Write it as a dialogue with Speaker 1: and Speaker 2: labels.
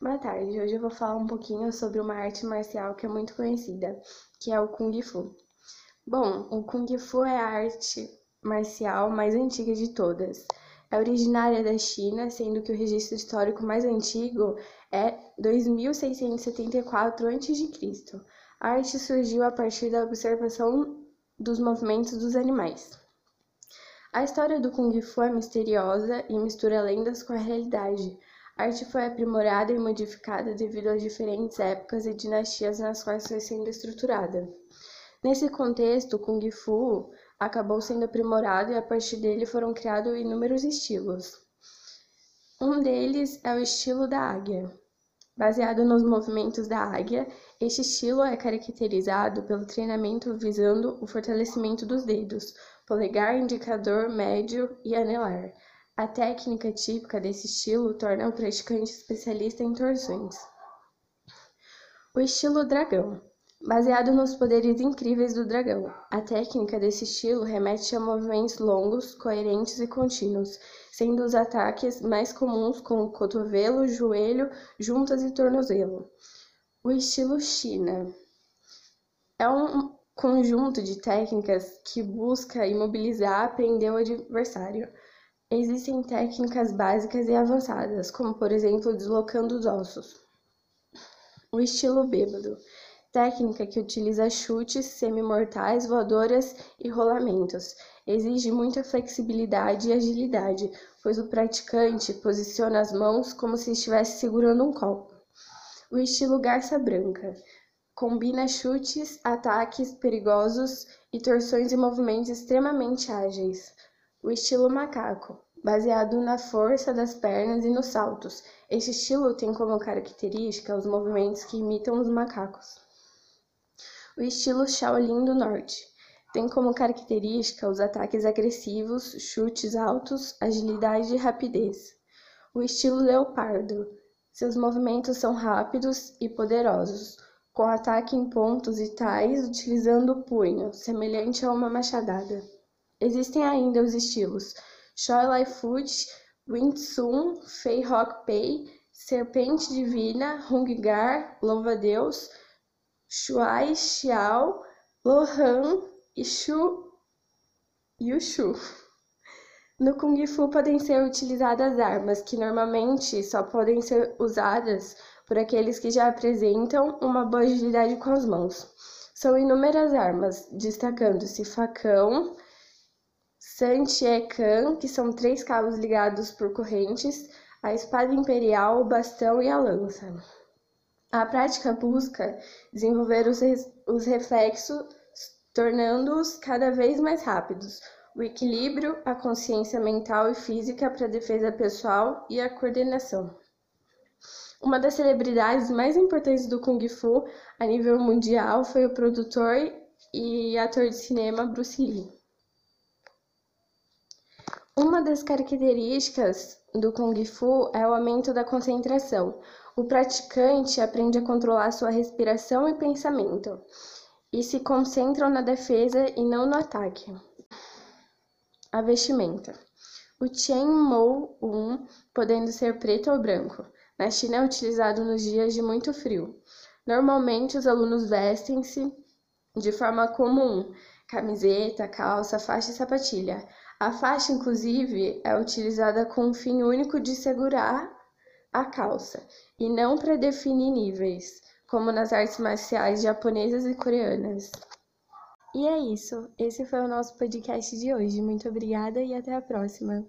Speaker 1: Boa tarde, hoje eu vou falar um pouquinho sobre uma arte marcial que é muito conhecida, que é o Kung Fu. Bom, o Kung Fu é a arte marcial mais antiga de todas. É originária da China, sendo que o registro histórico mais antigo é 2674 a.C. A arte surgiu a partir da observação dos movimentos dos animais. A história do Kung Fu é misteriosa e mistura lendas com a realidade. A arte foi aprimorada e modificada devido às diferentes épocas e dinastias nas quais foi sendo estruturada. Nesse contexto, o Kung Fu acabou sendo aprimorado e a partir dele foram criados inúmeros estilos. Um deles é o estilo da águia. Baseado nos movimentos da águia, este estilo é caracterizado pelo treinamento visando o fortalecimento dos dedos, polegar, indicador, médio e anelar a técnica típica desse estilo torna o praticante especialista em torções. O estilo dragão. Baseado nos poderes incríveis do dragão, a técnica desse estilo remete a movimentos longos, coerentes e contínuos, sendo os ataques mais comuns com cotovelo, joelho, juntas e tornozelo. O estilo China é um conjunto de técnicas que busca imobilizar, prender o adversário. Existem técnicas básicas e avançadas, como por exemplo deslocando os ossos. O estilo bêbado técnica que utiliza chutes, semi-mortais, voadoras e rolamentos. Exige muita flexibilidade e agilidade, pois o praticante posiciona as mãos como se estivesse segurando um copo. O estilo garça branca combina chutes, ataques perigosos e torções e movimentos extremamente ágeis. O estilo macaco, baseado na força das pernas e nos saltos. Este estilo tem como característica os movimentos que imitam os macacos. O estilo Shaolin do Norte tem como característica os ataques agressivos, chutes altos, agilidade e rapidez. O estilo Leopardo. Seus movimentos são rápidos e poderosos, com ataque em pontos e tais utilizando o punho, semelhante a uma machadada. Existem ainda os estilos Choi Lai Foot, Wing Tsun, Fei Hok Pei, Serpente Divina, Gar, Louva-Deus, Shuai Xiao, Lohan e Shu Yushu. No Kung Fu podem ser utilizadas armas que normalmente só podem ser usadas por aqueles que já apresentam uma boa agilidade com as mãos. São inúmeras armas, destacando-se facão, Santiekan, que são três cabos ligados por correntes, a espada imperial, o bastão e a lança. A prática busca desenvolver os, os reflexos, tornando-os cada vez mais rápidos, o equilíbrio, a consciência mental e física para a defesa pessoal e a coordenação. Uma das celebridades mais importantes do Kung Fu a nível mundial foi o produtor e ator de cinema Bruce Lee. Uma das características do Kung Fu é o aumento da concentração. O praticante aprende a controlar sua respiração e pensamento e se concentram na defesa e não no ataque. A vestimenta. O Chen Mou Un, podendo ser preto ou branco, na China é utilizado nos dias de muito frio. Normalmente os alunos vestem-se de forma comum: camiseta, calça, faixa e sapatilha. A faixa, inclusive, é utilizada com o fim único de segurar a calça e não para definir níveis, como nas artes marciais japonesas e coreanas. E é isso. Esse foi o nosso podcast de hoje. Muito obrigada e até a próxima.